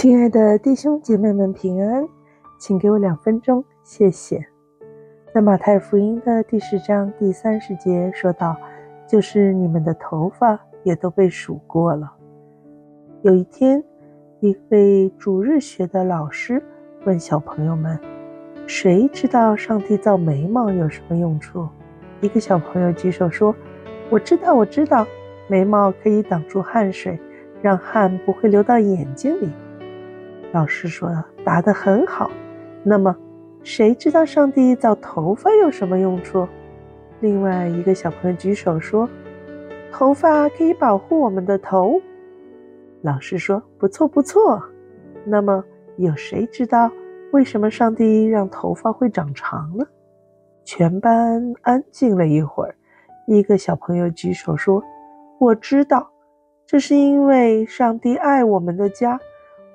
亲爱的弟兄姐妹们平安，请给我两分钟，谢谢。在马太福音的第十章第三十节说道：“就是你们的头发也都被数过了。”有一天，一位主日学的老师问小朋友们：“谁知道上帝造眉毛有什么用处？”一个小朋友举手说：“我知道，我知道，眉毛可以挡住汗水，让汗不会流到眼睛里。”老师说：“答得很好。”那么，谁知道上帝造头发有什么用处？另外一个小朋友举手说：“头发可以保护我们的头。”老师说：“不错，不错。”那么，有谁知道为什么上帝让头发会长长呢？全班安静了一会儿，一个小朋友举手说：“我知道，这是因为上帝爱我们的家。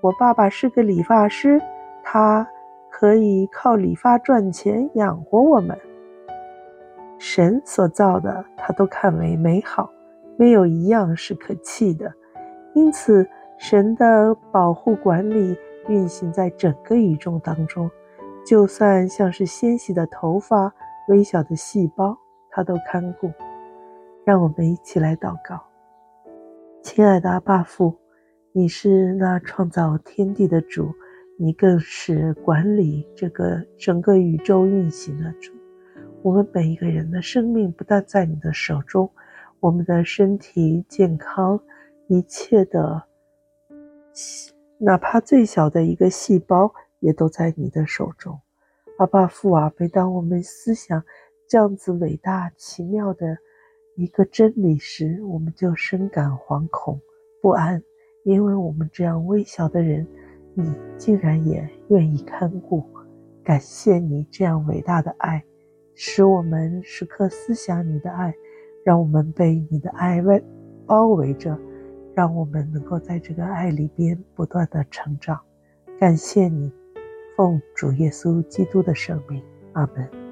我爸爸是个理发师，他可以靠理发赚钱养活我们。神所造的，他都看为美好，没有一样是可弃的。因此，神的保护管理运行在整个宇宙当中。”就算像是纤细的头发、微小的细胞，他都看顾。让我们一起来祷告。亲爱的阿爸父，你是那创造天地的主，你更是管理这个整个宇宙运行的主。我们每一个人的生命不但在你的手中，我们的身体健康，一切的，哪怕最小的一个细胞。也都在你的手中，阿爸父啊！每当我们思想这样子伟大奇妙的一个真理时，我们就深感惶恐不安，因为我们这样微小的人，你竟然也愿意看顾。感谢你这样伟大的爱，使我们时刻思想你的爱，让我们被你的爱外包围着，让我们能够在这个爱里边不断的成长。感谢你。奉主耶稣基督的圣名，阿门。